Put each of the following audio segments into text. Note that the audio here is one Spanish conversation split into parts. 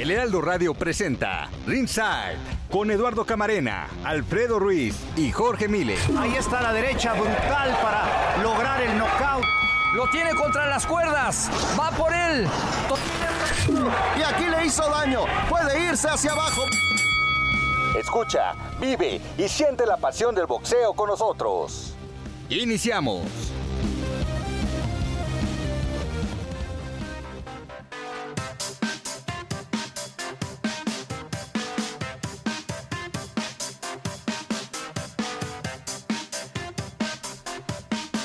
El Heraldo Radio presenta Ringside con Eduardo Camarena, Alfredo Ruiz y Jorge Mile. Ahí está la derecha brutal para lograr el knockout. Lo tiene contra las cuerdas. Va por él. Y aquí le hizo daño. Puede irse hacia abajo. Escucha, vive y siente la pasión del boxeo con nosotros. Iniciamos.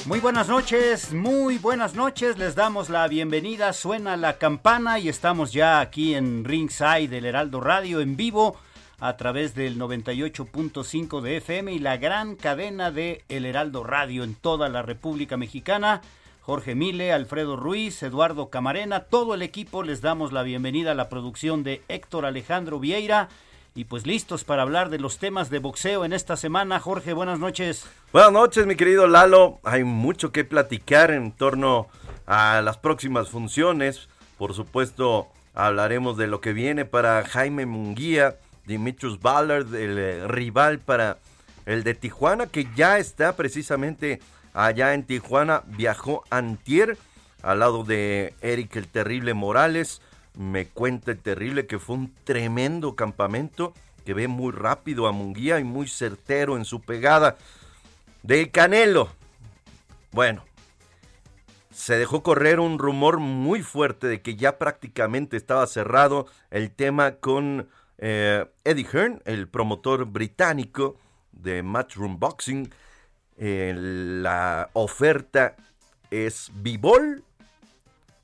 Muy buenas noches, muy buenas noches. Les damos la bienvenida. Suena la campana y estamos ya aquí en Ringside del Heraldo Radio en vivo a través del 98.5 de FM y la gran cadena de El Heraldo Radio en toda la República Mexicana. Jorge Mile, Alfredo Ruiz, Eduardo Camarena, todo el equipo les damos la bienvenida a la producción de Héctor Alejandro Vieira y pues listos para hablar de los temas de boxeo en esta semana. Jorge, buenas noches. Buenas noches, mi querido Lalo. Hay mucho que platicar en torno a las próximas funciones. Por supuesto, hablaremos de lo que viene para Jaime Munguía, Dimitrius Ballard, el eh, rival para el de Tijuana, que ya está precisamente allá en Tijuana. Viajó antier al lado de Eric el Terrible Morales me cuenta el terrible que fue un tremendo campamento que ve muy rápido a Munguía y muy certero en su pegada. De Canelo. Bueno, se dejó correr un rumor muy fuerte de que ya prácticamente estaba cerrado el tema con eh, Eddie Hearn, el promotor británico de Matchroom Boxing. La oferta es Bivol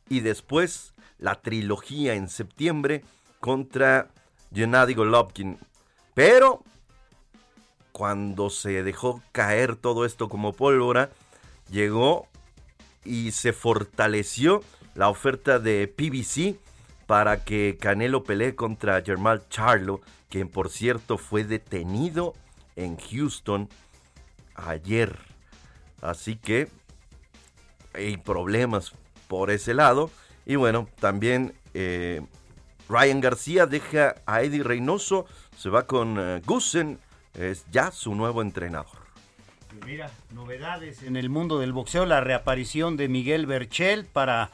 y después la trilogía en septiembre contra Gennady Golovkin. Pero cuando se dejó caer todo esto como pólvora, llegó y se fortaleció la oferta de PBC para que Canelo pelee contra Germán Charlo, quien por cierto fue detenido en Houston ayer. Así que hay problemas por ese lado. Y bueno, también eh, Ryan García deja a Eddie Reynoso, se va con uh, Gusen, es ya su nuevo entrenador. Mira, novedades en el mundo del boxeo, la reaparición de Miguel Berchel para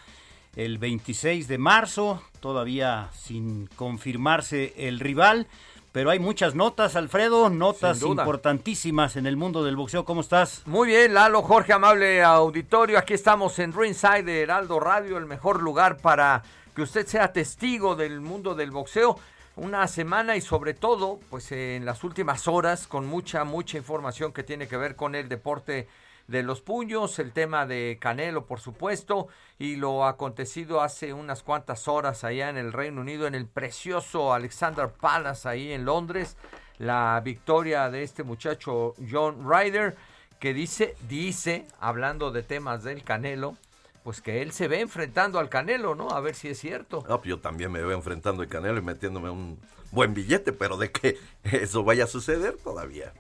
el 26 de marzo, todavía sin confirmarse el rival, pero hay muchas notas, Alfredo, notas importantísimas en el mundo del boxeo. ¿Cómo estás? Muy bien, Lalo, Jorge, amable auditorio. Aquí estamos en Ringside de Heraldo Radio, el mejor lugar para que usted sea testigo del mundo del boxeo. Una semana y sobre todo, pues en las últimas horas, con mucha, mucha información que tiene que ver con el deporte de los puños, el tema de Canelo, por supuesto, y lo acontecido hace unas cuantas horas allá en el Reino Unido, en el precioso Alexander Palace, ahí en Londres, la victoria de este muchacho John Ryder, que dice, dice, hablando de temas del Canelo, pues que él se ve enfrentando al Canelo, ¿no? A ver si es cierto. Pues yo también me veo enfrentando al Canelo y metiéndome un buen billete, pero de que eso vaya a suceder todavía.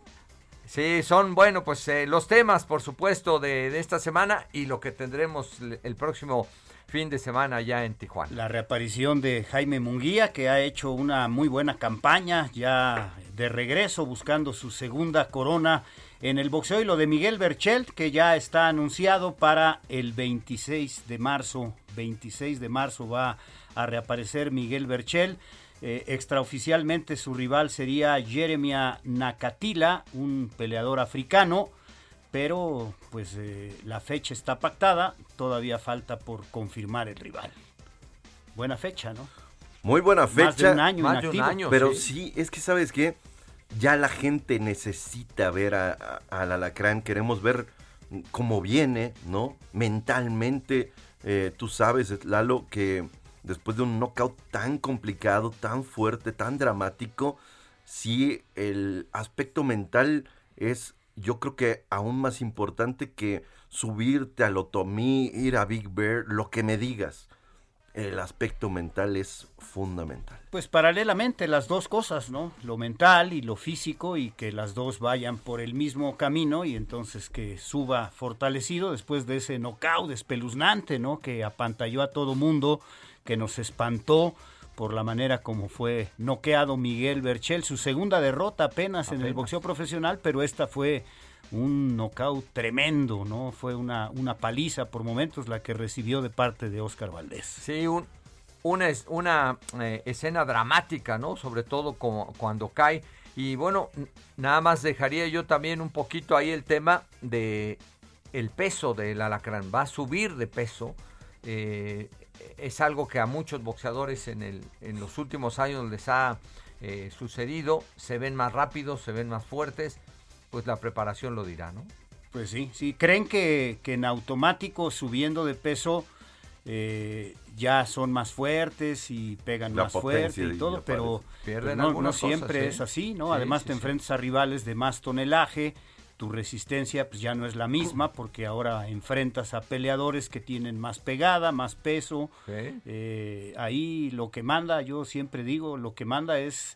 Sí, son, bueno, pues eh, los temas, por supuesto, de, esta semana y lo que tendremos el próximo fin de semana ya en Tijuana. La reaparición de Jaime Munguía, que ha hecho una muy buena campaña, ya de regreso, buscando su segunda corona en el boxeo, y lo de Miguel Berchelt, que ya está anunciado para el 26 de marzo. 26 de marzo va a reaparecer Miguel Berchelt. Eh, extraoficialmente su rival sería Jeremia Nakatila, un peleador africano, pero pues eh, la fecha está pactada, todavía falta por confirmar el rival. Buena fecha, ¿no? Muy buena fecha. Más de un año, más de un año pero sí. es que sabes que ya la gente necesita ver a, al alacrán, queremos ver cómo viene, ¿no? Mentalmente, eh, tú sabes, Lalo, que después de un knockout tan complicado, tan fuerte, tan dramático, sí el aspecto mental es yo creo que aún más importante que subirte al Otomí, ir a Big Bear, lo que me digas el aspecto mental es fundamental. Pues paralelamente las dos cosas, ¿no? Lo mental y lo físico y que las dos vayan por el mismo camino y entonces que suba fortalecido después de ese knockout espeluznante, ¿no? Que apantalló a todo mundo, que nos espantó por la manera como fue noqueado Miguel Berchel, su segunda derrota apenas, apenas. en el boxeo profesional, pero esta fue un knockout tremendo, ¿no? Fue una, una paliza por momentos la que recibió de parte de Oscar Valdés. Sí, un, una, una eh, escena dramática, ¿no? Sobre todo como, cuando cae. Y bueno, nada más dejaría yo también un poquito ahí el tema de el peso del alacrán. Va a subir de peso. Eh, es algo que a muchos boxeadores en, el, en los últimos años les ha eh, sucedido. Se ven más rápidos, se ven más fuertes pues la preparación lo dirá, ¿no? Pues sí, sí. ¿Creen que, que en automático, subiendo de peso, eh, ya son más fuertes y pegan más fuerte y todo, pero pues, no, no, siempre ¿eh? es así, ¿no? Además te enfrentas a rivales de más tonelaje, tu resistencia pues ya no es la misma porque ahora enfrentas a peleadores que tienen más pegada, más peso. Eh, ahí lo que manda, yo siempre digo, lo que manda es,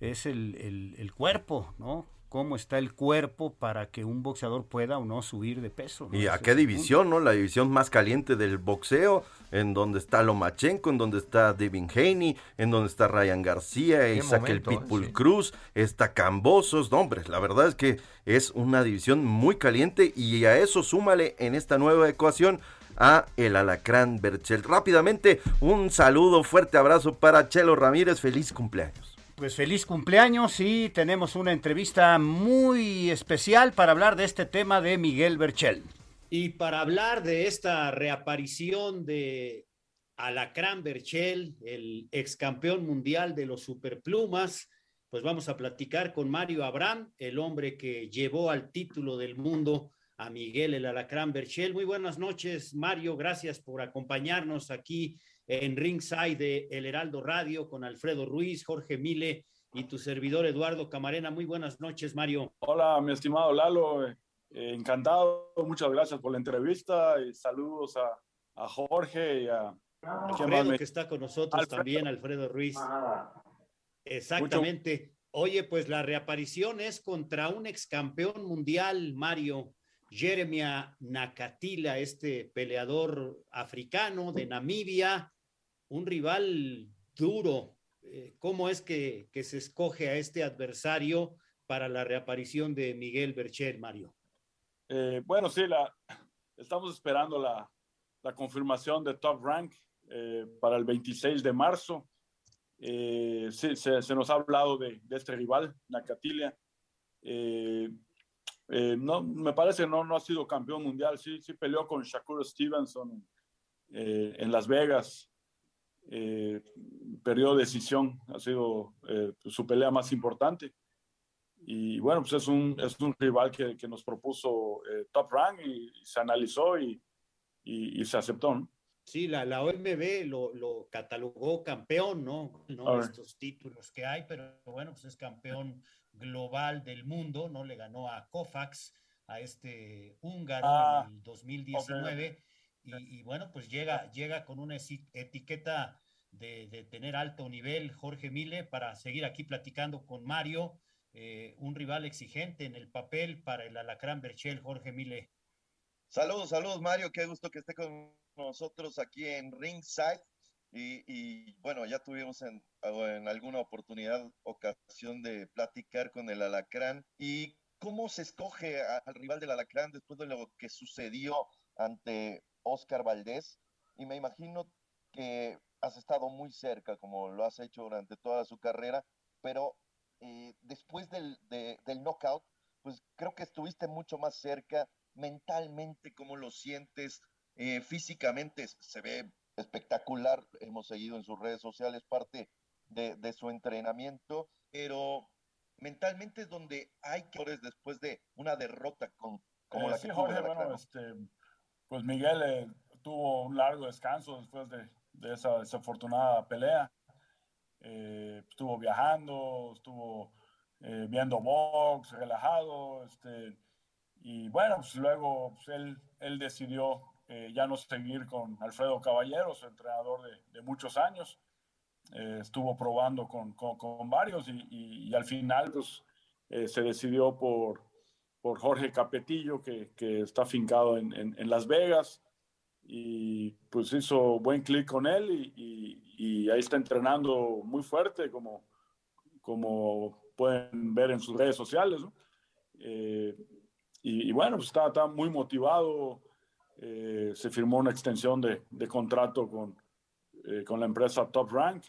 es el, el, el cuerpo, ¿no? cómo está el cuerpo para que un boxeador pueda o no subir de peso. ¿Y a qué división, no? La división más caliente del boxeo, en donde está Lomachenko, en donde está Devin Haney, en donde está Ryan García, Isaac el Pitbull Cruz, está Cambosos, no, hombre, la verdad es que es una división muy caliente y a eso súmale en esta nueva ecuación a el Alacrán Berchel. Rápidamente, un saludo, fuerte abrazo para Chelo Ramírez, feliz cumpleaños. Pues feliz cumpleaños y tenemos una entrevista muy especial para hablar de este tema de Miguel Berchel. Y para hablar de esta reaparición de Alacrán Berchel, el ex campeón mundial de los superplumas, pues vamos a platicar con Mario Abraham, el hombre que llevó al título del mundo a Miguel el Alacrán Berchel. Muy buenas noches, Mario, gracias por acompañarnos aquí en Ringside de El Heraldo Radio con Alfredo Ruiz, Jorge Mile y tu servidor Eduardo Camarena. Muy buenas noches, Mario. Hola, mi estimado Lalo. Eh, encantado. Muchas gracias por la entrevista y saludos a, a Jorge y a... Alfredo, que está con nosotros también, Alfredo Ruiz. Exactamente. Oye, pues la reaparición es contra un ex campeón mundial, Mario. Jeremia Nakatila, este peleador africano de Namibia, un rival duro. Eh, ¿Cómo es que, se escoge a este adversario para la reaparición de Miguel Bercher, Mario? Eh, bueno, sí, la, estamos esperando la, confirmación de Top Rank eh, para el 26 de marzo. sí, se, nos ha hablado de, este rival, Nakatilia. no, me parece que no, no ha sido campeón mundial, sí, sí peleó con Shakur Stevenson en Las Vegas eh, perdió decisión, ha sido eh, su pelea más importante. Y bueno, pues es un, es un rival que, que nos propuso eh, Top Rank y, se analizó y, y, se aceptó. ¿no? Sí, la, la OMB lo, lo, catalogó campeón, ¿no? No estos títulos que hay, pero bueno, pues es campeón global del mundo, ¿no? Le ganó a Kofax, a este húngaro ah, en el 2019. Y, bueno, pues llega, llega con una etiqueta de, tener alto nivel Jorge Mile para seguir aquí platicando con Mario, eh, un rival exigente en el papel para el Alacrán Berchel, Jorge Mile. Saludos, saludos Mario, qué gusto que esté con nosotros aquí en Ringside. Y, bueno, ya tuvimos en, alguna oportunidad ocasión de platicar con el Alacrán. ¿Y cómo se escoge al rival del Alacrán después de lo que sucedió ante Oscar Valdés y me imagino que has estado muy cerca, como lo has hecho durante toda su carrera, pero eh, después del, del knockout, pues creo que estuviste mucho más cerca mentalmente, cómo lo sientes, eh, físicamente se ve espectacular, hemos seguido en sus redes sociales parte de, su entrenamiento, pero mentalmente es donde hay que después de una derrota con, como eh, la que Jorge, bueno, este, pues Miguel eh, tuvo un largo descanso después de, esa desafortunada pelea. Eh, estuvo viajando, estuvo eh, viendo box, relajado, este, Y bueno, pues luego pues, él, él decidió eh, ya no seguir con Alfredo Caballero, su entrenador de, muchos años. Estuvo probando con, con, varios y, y, al final pues, se decidió por, por Jorge Capetillo, que, que está fincado en, en, Las Vegas. Y pues hizo buen clic con él y, y, ahí está entrenando muy fuerte, como, como pueden ver en sus redes sociales. y, bueno, pues está, está muy motivado eh, se firmó una extensión de, de contrato con, eh, con, la empresa Top Rank.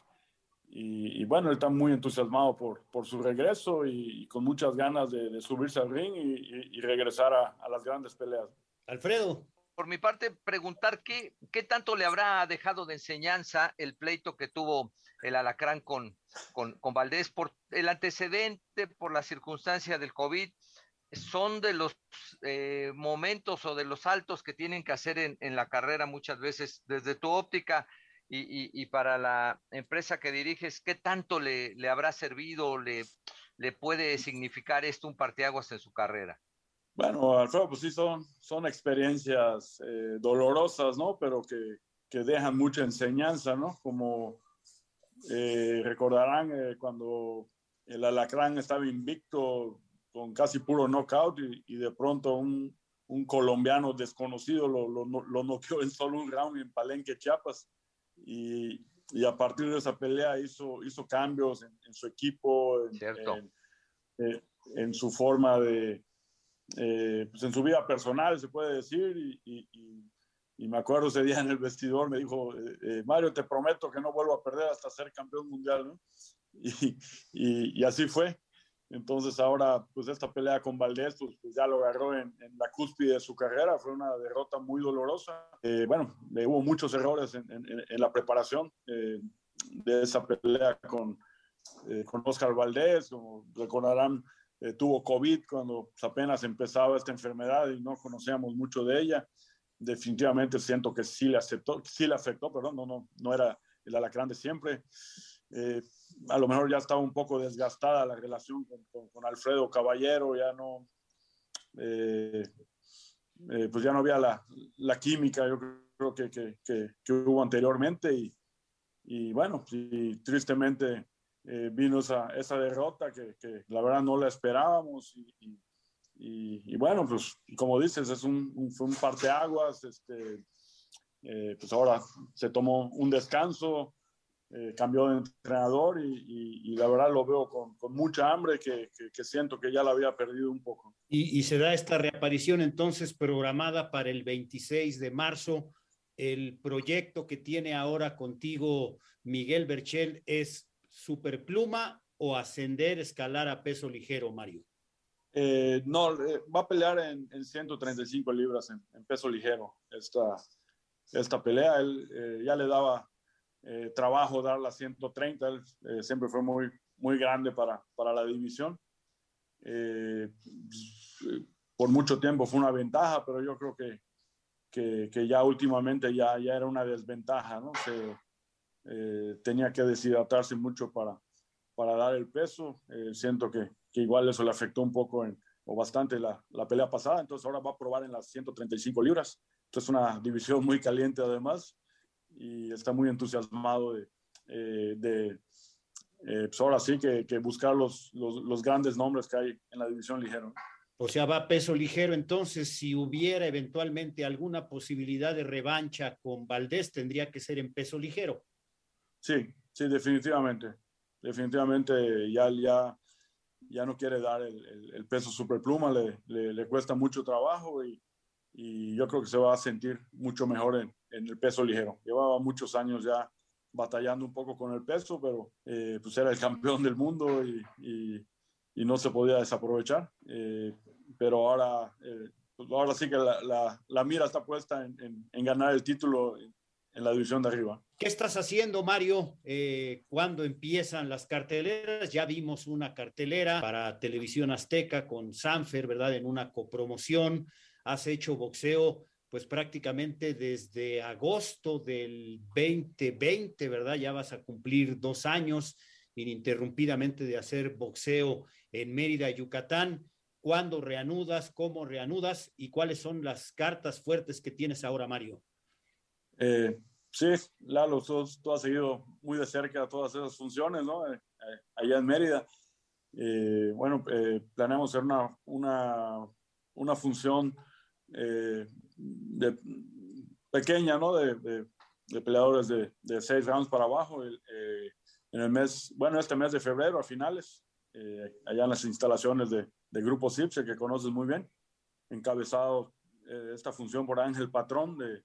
Y, bueno, él está muy entusiasmado por, por su regreso y, con muchas ganas de, subirse al ring y, regresar a, a, las grandes peleas. Alfredo. Por mi parte, preguntar qué, qué tanto le habrá dejado de enseñanza el pleito que tuvo el Alacrán con, con, con Valdés por el antecedente, por la circunstancia del COVID son de los eh, momentos o de los saltos que tienen que hacer en, la carrera muchas veces desde tu óptica y, para la empresa que diriges, ¿qué tanto le, habrá servido, le, le puede significar esto un parteaguas en su carrera? Bueno, Alfredo, pues sí, son, son experiencias eh, dolorosas, ¿no? Pero que, que, dejan mucha enseñanza, ¿no? Como eh, recordarán cuando el Alacrán estaba invicto con casi puro knockout y, de pronto un, un, colombiano desconocido lo, lo, lo noqueó en solo un round en Palenque, Chiapas. Y, y, a partir de esa pelea hizo, hizo cambios en, su equipo, en, eh, en, su forma de, eh, pues en su vida personal, se puede decir. Y, y, me acuerdo ese día en el vestidor, me dijo, eh, Mario, te prometo que no vuelvo a perder hasta ser campeón mundial. ¿no? y, así fue. Entonces ahora, pues esta pelea con Valdés, pues, pues ya lo agarró en, la cúspide de su carrera, fue una derrota muy dolorosa. Eh, bueno, hubo muchos errores en, la preparación eh, de esa pelea con, eh, con Oscar Valdés, como recordarán, tuvo COVID cuando apenas empezaba esta enfermedad y no conocíamos mucho de ella. Definitivamente siento que sí le, aceptó, sí le afectó, perdón, no, no, no era el alacrán de siempre. Eh, a lo mejor ya estaba un poco desgastada la relación con, con, Alfredo Caballero, ya no, eh, eh, pues ya no había la, la, química, yo creo que, que, que, hubo anteriormente y, y bueno, y tristemente vino esa, esa derrota que, la verdad no la esperábamos y, y, y, bueno, pues como dices, es un, un, fue un parteaguas, este, pues ahora se tomó un descanso, eh, cambió de entrenador y, la verdad lo veo con, mucha hambre que, siento que ya la había perdido un poco. Y, se da esta reaparición entonces programada para el 26 de marzo. El proyecto que tiene ahora contigo Miguel Berchel es superpluma o ascender, escalar a peso ligero, Mario. Eh, no, eh, va a pelear en, 135 libras en, peso ligero esta, esta pelea. Él ya le daba eh, trabajo dar la 130, eh, siempre fue muy, muy grande para, para la división. Eh, por mucho tiempo fue una ventaja, pero yo creo que, que, que ya últimamente ya, ya era una desventaja, ¿no? Se, tenía que deshidratarse mucho para, para dar el peso. siento que, que, igual eso le afectó un poco en, o bastante la, la, pelea pasada, entonces ahora va a probar en las 135 libras. Entonces es una división muy caliente además y está muy entusiasmado de, eh, de eh, pues ahora sí que, que buscar los, los, los, grandes nombres que hay en la división ligero. O sea, va a peso ligero, entonces si hubiera eventualmente alguna posibilidad de revancha con Valdés, tendría que ser en peso ligero. Sí, sí, definitivamente. Definitivamente ya, ya, ya no quiere dar el, peso superpluma, le, le, cuesta mucho trabajo y, y yo creo que se va a sentir mucho mejor en, en el peso ligero. Llevaba muchos años ya batallando un poco con el peso, pero eh, pues era el campeón del mundo y, y, no se podía desaprovechar. Eh, pero ahora, eh, pues ahora sí que la, la, la, mira está puesta en, en, ganar el título en la división de arriba. ¿Qué estás haciendo, Mario? cuando empiezan las carteleras? Ya vimos una cartelera para Televisión Azteca con Sanfer, ¿verdad? En una copromoción. Has hecho boxeo pues prácticamente desde agosto del 2020, ¿verdad? Ya vas a cumplir dos años ininterrumpidamente de hacer boxeo en Mérida, Yucatán. cuándo reanudas, cómo reanudas y cuáles son las cartas fuertes que tienes ahora, Mario. Eh, sí, Lalo, tú, tú, has seguido muy de cerca todas esas funciones, ¿no? Eh, eh, allá en Mérida. bueno, planeamos hacer una, una, una función de, pequeña, ¿no? De, de, de peleadores de, de, seis rounds para abajo. en el mes, bueno, este mes de febrero, a finales, allá en las instalaciones de Grupo CIPSE, que conoces muy bien, encabezado eh, esta función por Ángel Patrón de,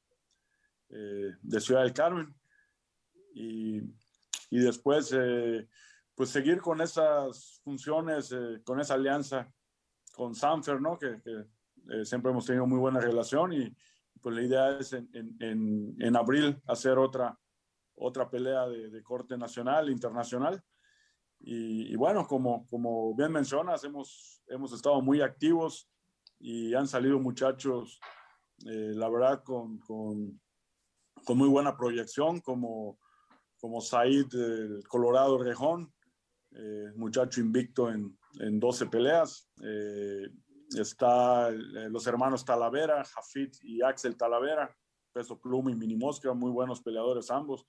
eh, de Ciudad del Carmen. Y, y después, eh, pues seguir con esas funciones, con esa alianza con Sanfer, ¿no? Que, que siempre hemos tenido muy buena relación y pues la idea es en, en, abril hacer otra, otra pelea de, de corte nacional, internacional. Y, bueno, como, como bien mencionas, hemos, hemos estado muy activos y han salido muchachos, eh, la verdad, con, con, muy buena proyección, como, como Said Colorado Rejón, eh, muchacho invicto en, en 12 peleas. Eh, está eh, los hermanos Talavera, Jafit y Axel Talavera, peso pluma y mini mosca, muy buenos peleadores ambos.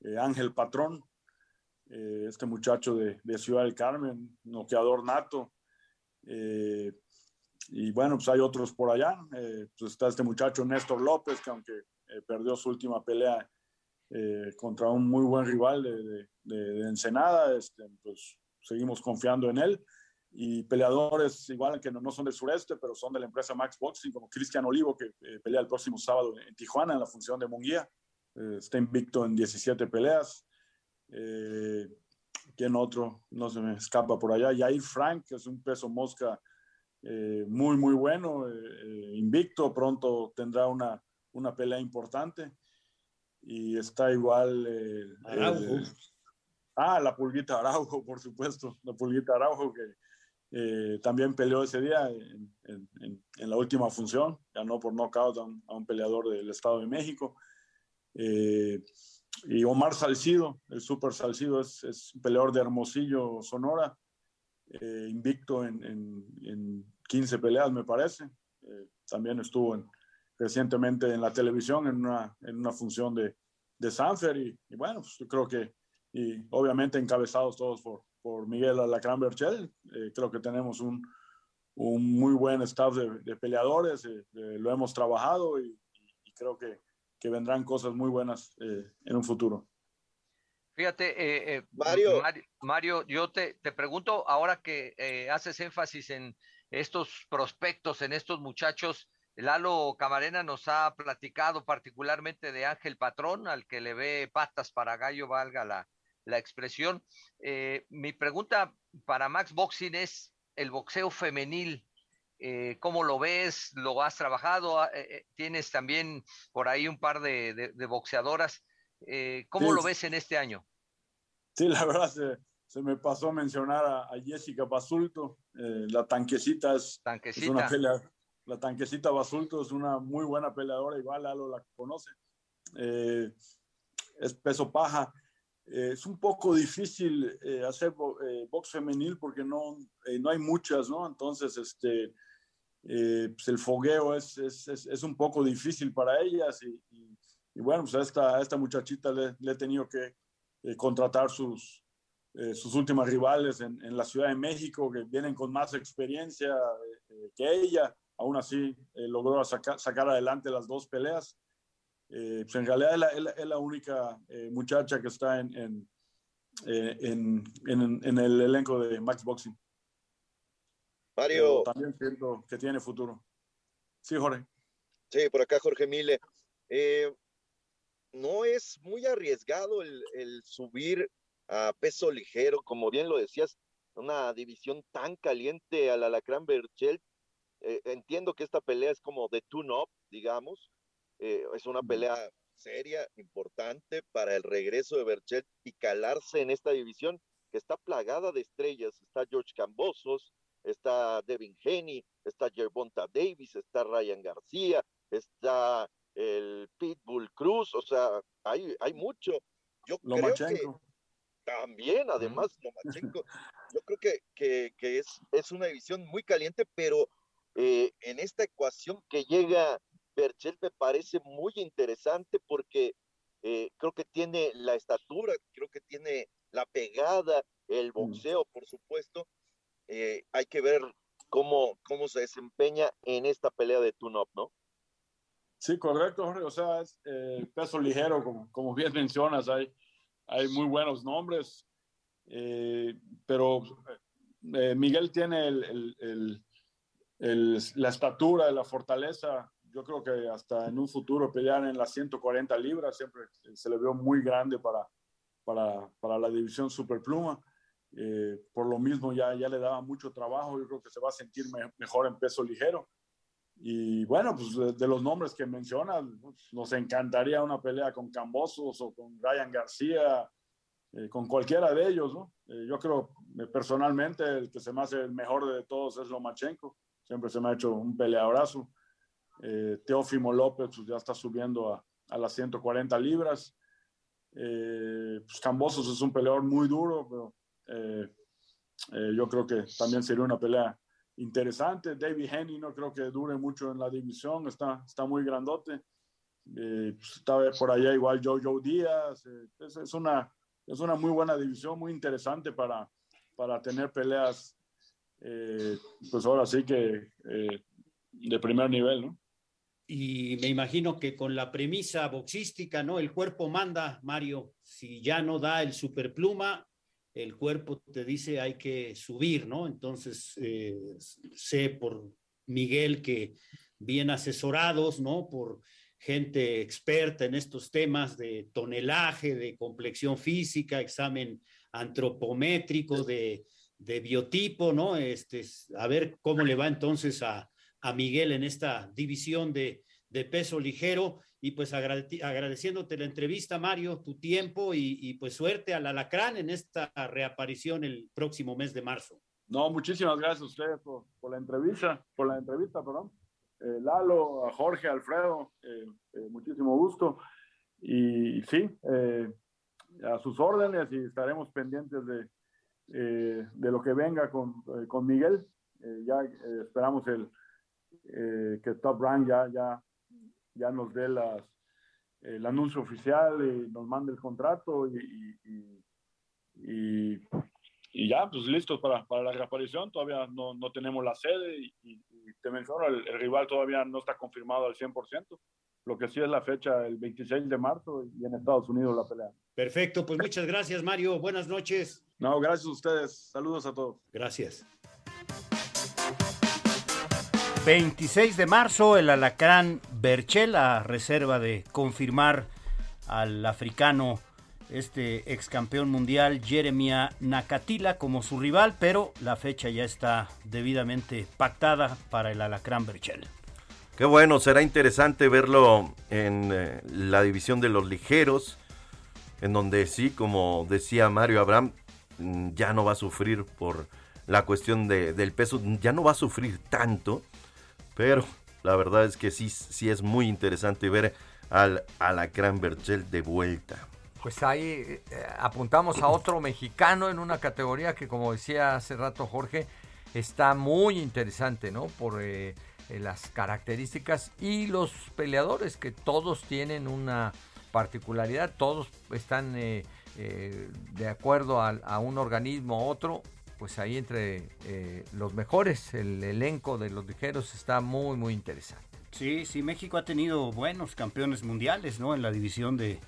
Eh, Ángel Patrón, este muchacho de, de, Ciudad del Carmen, noqueador nato. Y bueno, pues hay otros por allá. Pues está este muchacho Néstor López, que aunque eh, perdió su última pelea eh, contra un muy buen rival de, de, de Ensenada, este, pues seguimos confiando en él. Y peleadores igual que no, no, son del sureste, pero son de la empresa Max Boxing, como Cristian Olivo, que pelea el próximo sábado en Tijuana en la función de Munguía. está invicto en 17 peleas. Eh, ¿Quién otro? No se me escapa por allá. Yair Frank, que es un peso mosca eh, muy, muy bueno, eh, invicto. Pronto tendrá una, una pelea importante. Y está igual. Eh, Araujo. ah, la pulguita Araujo, por supuesto. La pulguita Araujo que eh, también peleó ese día en, en, en, la última función. Ganó por nocaut a un, a un peleador del Estado de México. Eh, y Omar Salcido, el Super Salcido, es, es un peleador de Hermosillo, Sonora, eh, invicto en, 15 peleas, me parece. Eh, también estuvo en, recientemente en la televisión en una, en una función de, de Sanfer y, y, bueno, pues yo creo que, y obviamente encabezados todos por, por Miguel Alacrán Berchel, eh, creo que tenemos un, un, muy buen staff de, de peleadores, eh, lo hemos trabajado y, y creo que que vendrán cosas muy buenas eh, en un futuro. Fíjate, eh, eh, Mario. Mario. Mario, yo te, te pregunto, ahora que eh, haces énfasis en estos prospectos, en estos muchachos, Lalo Camarena nos ha platicado particularmente de Ángel Patrón, al que le ve patas para gallo, valga la, la expresión. Eh, mi pregunta para Max Boxing es el boxeo femenil eh, ¿Cómo lo ves? ¿Lo has trabajado? Ah, eh, tienes también por ahí un par de, de, de boxeadoras. ¿Cómo sí, lo ves en este año? Sí, la verdad se, se me pasó a mencionar a, a Jessica Basulto. La tanquecita es, tanquecita. es una pelea. La tanquecita Basulto es una muy buena peleadora, igual Lalo la conoce. es peso paja. Eh, es un poco difícil eh, hacer bo eh, box femenil porque no, no hay muchas, ¿no? Entonces, este, pues el fogueo es, es, es, un poco difícil para ellas y, bueno, pues a esta, esta muchachita le, le, he tenido que contratar sus, sus últimas rivales en, la Ciudad de México que vienen con más experiencia que ella. Aún así, logró sacar, sacar adelante las dos peleas. Eh, pues en realidad es la, es la, es la única eh, muchacha que está en, en, eh, en, en, el elenco de Max Boxing. Mario. Pero también siento que tiene futuro. Sí, Jorge. Sí, por acá Jorge Mile. Eh, no es muy arriesgado el, el, subir a peso ligero, como bien lo decías, una división tan caliente al Alacrán Berchel. Eh, entiendo que esta pelea es como de tune-up, digamos, eh, es una pelea seria, importante para el regreso de Berchet y calarse en esta división que está plagada de estrellas. Está George Cambosos, está Devin Haney, está Gervonta Davis, está Ryan García, está el Pitbull Cruz, o sea, hay, hay mucho. Yo Lomachenko. creo que también, además, Lomachenko. yo creo que, que, es, es, una división muy caliente, pero eh, en esta ecuación que llega Berchel me parece muy interesante porque eh, creo que tiene la estatura, creo que tiene la pegada, el mm. boxeo, por supuesto. Eh, hay que ver cómo, cómo se desempeña en esta pelea de tune-up, ¿no? Sí, correcto, Jorge. O sea, es peso ligero, como, como bien mencionas, hay, hay muy buenos nombres, pero Miguel tiene el, el, el, la estatura, la fortaleza. Yo creo que hasta en un futuro pelear en las 140 libras siempre se le vio muy grande para, para, para la división superpluma. por lo mismo ya, ya le daba mucho trabajo. Yo creo que se va a sentir mejor en peso ligero. Y bueno, pues de, los nombres que mencionas, pues, nos encantaría una pelea con Cambosos o con Ryan García, eh, con cualquiera de ellos, ¿no? Eh, yo creo eh, personalmente el que se me hace el mejor de todos es Lomachenko, siempre se me ha hecho un peleadorazo. Teófimo López pues, ya está subiendo a, las 140 libras. pues Cambosos es un peleador muy duro, pero yo creo que también sería una pelea interesante. David Henny no creo que dure mucho en la división, está, está muy grandote. Eh, pues, está por allá igual Joe Díaz. Eh, es, una, es una muy buena división, muy interesante para, para tener peleas, eh, pues ahora sí que de primer nivel, ¿no? Y me imagino que con la premisa boxística, ¿no? El cuerpo manda, Mario. Si ya no da el superpluma, el cuerpo te dice hay que subir, ¿no? Entonces, eh, sé por Miguel que bien asesorados, ¿no? Por gente experta en estos temas de tonelaje, de complexión física, examen antropométrico, de, de biotipo, ¿no? Este, a ver cómo le va entonces a, a Miguel en esta división de, de peso ligero y pues agradeciéndote la entrevista, Mario, tu tiempo y, pues suerte al Alacrán en esta reaparición el próximo mes de marzo. No, muchísimas gracias a ustedes por, la entrevista, por la entrevista, perdón. Eh, Lalo, a Jorge, Alfredo, eh, eh, muchísimo gusto. Y sí, a sus órdenes y estaremos pendientes de, de lo que venga con, con Miguel. ya esperamos el, que Top Rank ya, ya ya nos dé las, el anuncio oficial y nos mande el contrato y, y, ya, pues listos para, para, la reaparición. Todavía no, no tenemos la sede y, te menciono, el, el, rival todavía no está confirmado al 100%. Lo que sí es la fecha, el 26 de marzo y en Estados Unidos la pelea. Perfecto, pues muchas gracias Mario, buenas noches. No, gracias a ustedes, saludos a todos. Gracias. 26 de marzo, el alacrán Berchel, a reserva de confirmar al africano, este ex campeón mundial, Jeremia Nakatila, como su rival, pero la fecha ya está debidamente pactada para el alacrán Berchel. Qué bueno, será interesante verlo en eh, la división de los ligeros, en donde sí, como decía Mario Abraham, mm, ya no va a sufrir por la cuestión de, del peso, ya no va a sufrir tanto pero la verdad es que sí, sí es muy interesante ver al Alacrán Berchel de vuelta. Pues ahí eh, apuntamos a otro mexicano en una categoría que, como decía hace rato Jorge, está muy interesante, ¿no? Por eh, las características y los peleadores, que todos tienen una particularidad, todos están de acuerdo a, a, un organismo u otro pues ahí entre eh, los mejores, el elenco de los ligeros está muy, muy interesante. Sí, sí, México ha tenido buenos campeones mundiales, ¿no? En la división de,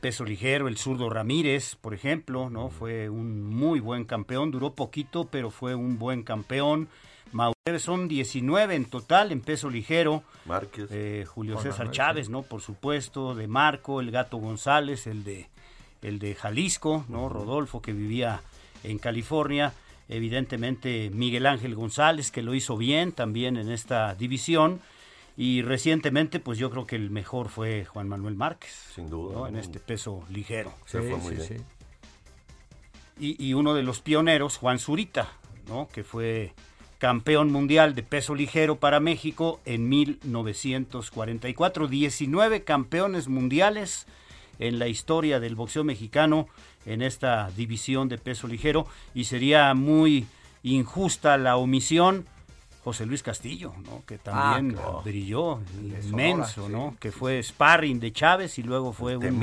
peso ligero, el zurdo Ramírez, por ejemplo, ¿no? Fue un muy buen campeón, duró poquito, pero fue un buen campeón. Mauricio son 19 en total en peso ligero. Márquez. Eh, Julio César Chávez, ¿no? Por supuesto, de Marco, el Gato González, el de, el de Jalisco, ¿no? Rodolfo, que vivía en California. Evidentemente Miguel Ángel González, que lo hizo bien también en esta división. Y recientemente, pues yo creo que el mejor fue Juan Manuel Márquez. Sin duda. En este peso ligero. Se fue muy bien. Y, y, uno de los pioneros, Juan Zurita, ¿no? que fue campeón mundial de peso ligero para México en 1944. 19 campeones mundiales en la historia del boxeo mexicano en esta división de peso ligero y sería muy injusta la omisión José Luis Castillo, ¿no? que también ah, brilló inmenso, ¿no? que fue sparring de Chávez y luego fue un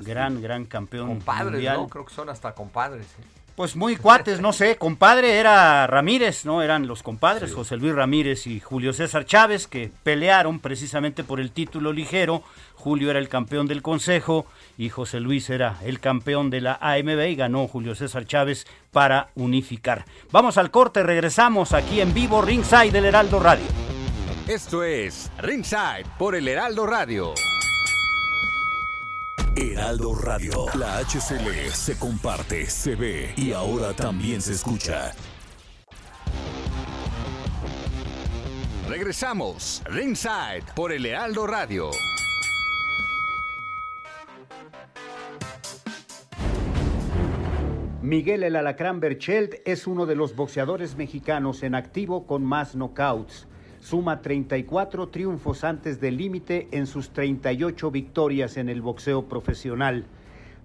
gran, gran campeón compadres, mundial. ¿no? Creo que son hasta compadres. ¿eh? Pues muy cuates, no sé, compadre era Ramírez, ¿no? Eran los compadres, José Luis Ramírez y Julio César Chávez, que pelearon precisamente por el título ligero. Julio era el campeón del Consejo y José Luis era el campeón de la AMB y ganó Julio César Chávez para unificar. Vamos al corte, regresamos aquí en vivo Ringside del Heraldo Radio. Esto es Ringside por el Heraldo Radio. Heraldo Radio. La HCL se comparte, se ve y ahora también se escucha. Regresamos, Ringside, por el Heraldo Radio. Miguel El Alacrán Berchelt es uno de los boxeadores mexicanos en activo con más knockouts suma 34 triunfos antes del límite en sus 38 victorias en el boxeo profesional.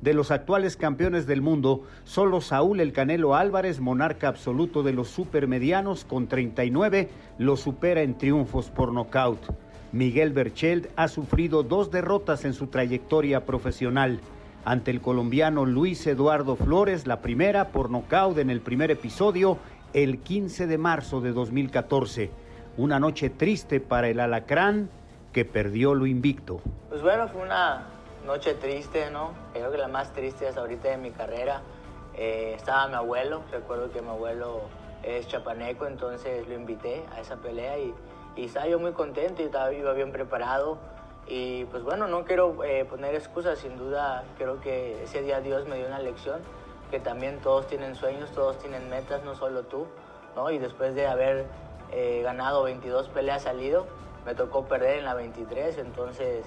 De los actuales campeones del mundo, solo Saúl El Canelo Álvarez, monarca absoluto de los supermedianos, con 39, lo supera en triunfos por nocaut. Miguel Berchelt ha sufrido dos derrotas en su trayectoria profesional. Ante el colombiano Luis Eduardo Flores, la primera por nocaut en el primer episodio, el 15 de marzo de 2014 una noche triste para el alacrán que perdió lo invicto. Pues bueno, fue una noche triste, ¿no? Creo que la más triste hasta ahorita de mi carrera. Eh, estaba mi abuelo, recuerdo que mi abuelo es chapaneco, entonces lo invité a esa pelea y, estaba yo muy contento y estaba, iba bien preparado. Y pues bueno, no quiero eh, poner excusas, sin duda creo que ese día Dios me dio una lección, que también todos tienen sueños, todos tienen metas, no solo tú, ¿no? Y después de haber ganado 22 peleas salido, me tocó perder en la 23, entonces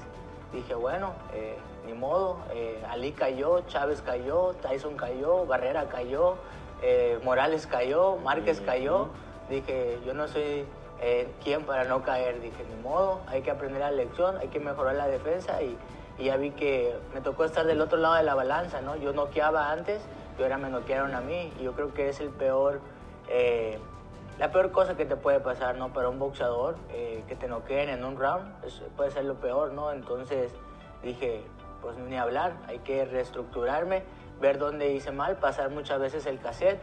dije, bueno, eh, ni modo, eh, Ali cayó, Chávez cayó, Tyson cayó, Barrera cayó, eh, Morales cayó, Márquez cayó, dije, yo no soy quien para no caer, dije, ni modo, hay que aprender la lección, hay que mejorar la defensa y, y, ya vi que me tocó estar del otro lado de la balanza, ¿no? Yo noqueaba antes y ahora me noquearon a mí y yo creo que es el peor la peor cosa que te puede pasar, ¿no? Para un boxeador, eh, que te noqueen en un round, puede ser lo peor, ¿no? Entonces dije, pues ni hablar, hay que reestructurarme, ver dónde hice mal, pasar muchas veces el cassette.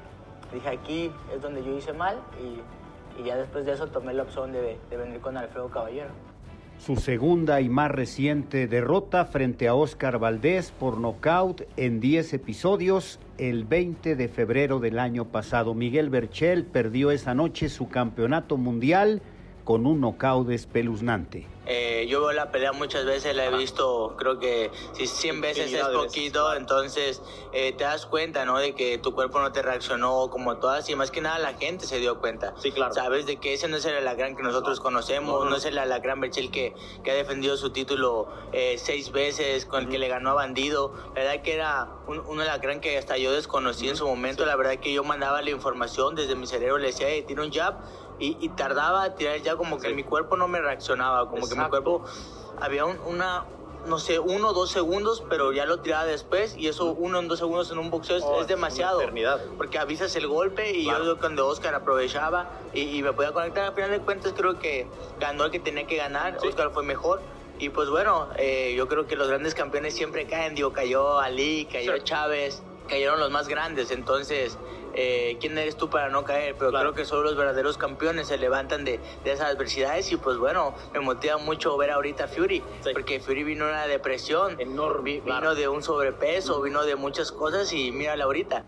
Dije, aquí es donde yo hice mal y, y ya después de eso tomé la opción de, de venir con Alfredo Caballero su segunda y más reciente derrota frente a Oscar Valdés por nocaut en 10 episodios el 20 de febrero del año pasado. Miguel Berchel perdió esa noche su campeonato mundial con un nocaut espeluznante. Eh, yo veo la pelea muchas veces, la he visto, creo que si 100 veces es poquito, entonces eh, te das cuenta, ¿no? De que tu cuerpo no te reaccionó como todas y más que nada la gente se dio cuenta. Sí, claro. Sabes de que ese no es el alacrán que nosotros conocemos, no, es el alacrán Berchel que, que ha defendido su título eh, seis veces, con el que le ganó a Bandido. La verdad que era un, un, alacrán que hasta yo desconocí en su momento, la verdad que yo mandaba la información desde mi cerebro, le decía, tiene un jab y, tardaba a tirar ya como que mi cuerpo no me reaccionaba, como que mi cuerpo había una, no sé, uno o dos segundos, pero ya lo tiraba después y eso uno en dos segundos en un boxeo es, oh, demasiado. Porque avisas el golpe y yo cuando Oscar aprovechaba y, me podía conectar, al final de cuentas creo que ganó el que tenía que ganar, Oscar fue mejor. Y pues bueno, eh, yo creo que los grandes campeones siempre caen, digo, cayó Ali, cayó Chávez, cayeron los más grandes, entonces eh, quién eres tú para no caer, pero creo que solo los verdaderos campeones se levantan de, esas adversidades y pues bueno, me motiva mucho ver ahorita a Fury, porque Fury vino de una depresión, enorme, vino de un sobrepeso, vino de muchas cosas y mírala ahorita.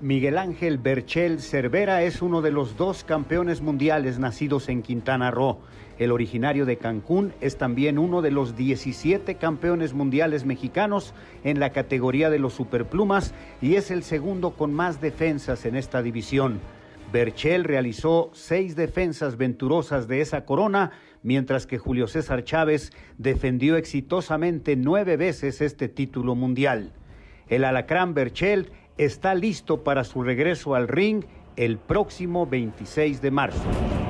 Miguel Ángel Berchel Cervera es uno de los dos campeones mundiales nacidos en Quintana Roo. El originario de Cancún es también uno de los 17 campeones mundiales mexicanos en la categoría de los superplumas y es el segundo con más defensas en esta división. Berchel realizó seis defensas venturosas de esa corona, mientras que Julio César Chávez defendió exitosamente nueve veces este título mundial. El alacrán Berchel está listo para su regreso al ring el próximo 26 de marzo.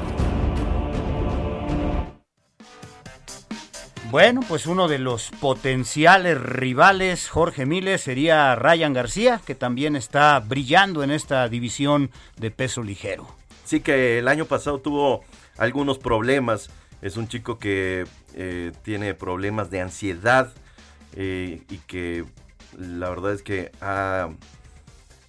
Bueno, pues uno de los potenciales rivales, Jorge Miles, sería Ryan García, que también está brillando en esta división de peso ligero. Sí, que el año pasado tuvo algunos problemas. Es un chico que eh, tiene problemas de ansiedad eh, y que la verdad es que ha,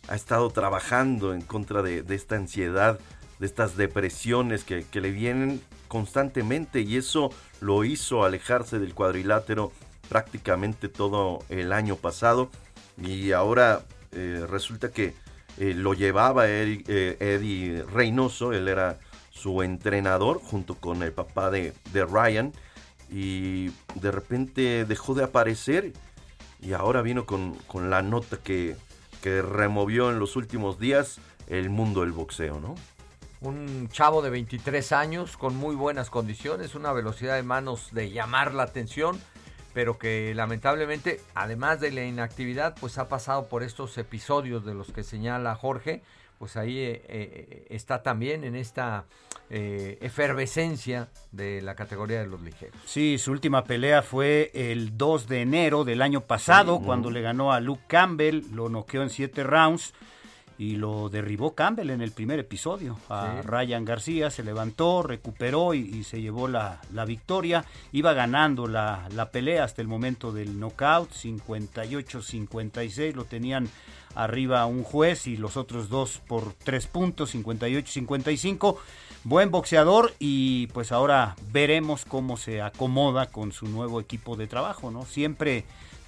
ha estado trabajando en contra de, esta ansiedad, de estas depresiones que, que le vienen constantemente y eso lo hizo alejarse del cuadrilátero prácticamente todo el año pasado y ahora eh, resulta que eh, lo llevaba Eddie, eh, Eddie, Reynoso, él era su entrenador junto con el papá de, de, Ryan y de repente dejó de aparecer y ahora vino con, con la nota que, que removió en los últimos días el mundo del boxeo, ¿no? Un chavo de 23 años con muy buenas condiciones, una velocidad de manos de llamar la atención, pero que lamentablemente, además de la inactividad, pues ha pasado por estos episodios de los que señala Jorge, pues ahí eh, eh, está también en esta eh, efervescencia de la categoría de los ligeros. Sí, su última pelea fue el 2 de enero del año pasado, sí, cuando le ganó a Luke Campbell, lo noqueó en 7 rounds y lo derribó Campbell en el primer episodio. A sí. Ryan García se levantó, recuperó y, y se llevó la, la, victoria. Iba ganando la, la, pelea hasta el momento del knockout, 58-56. Lo tenían arriba un juez y los otros dos por tres puntos, 58-55. Buen boxeador y pues ahora veremos cómo se acomoda con su nuevo equipo de trabajo, ¿no? Siempre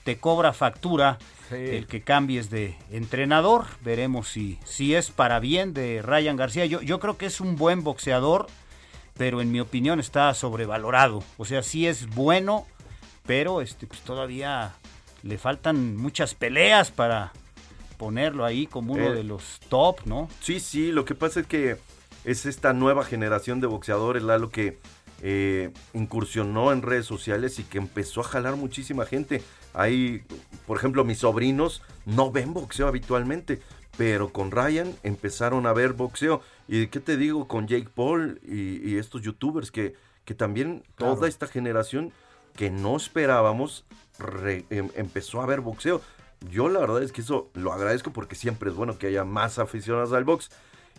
te cobra factura sí. el que cambies de entrenador. Veremos si, si es para bien de Ryan García. Yo, yo creo que es un buen boxeador, pero en mi opinión está sobrevalorado. O sea, sí es bueno, pero este, pues todavía le faltan muchas peleas para ponerlo ahí como uno eh, de los top, ¿no? Sí, sí, lo que pasa es que es esta nueva generación de boxeadores, Lalo, que eh, incursionó en redes sociales y que empezó a jalar muchísima gente. Hay, por ejemplo, mis sobrinos no ven boxeo habitualmente, pero con Ryan empezaron a ver boxeo. ¿Y qué te digo con Jake Paul y, y estos youtubers que, que también claro. toda esta generación que no esperábamos re, em, empezó a ver boxeo? Yo la verdad es que eso lo agradezco porque siempre es bueno que haya más aficionados al box.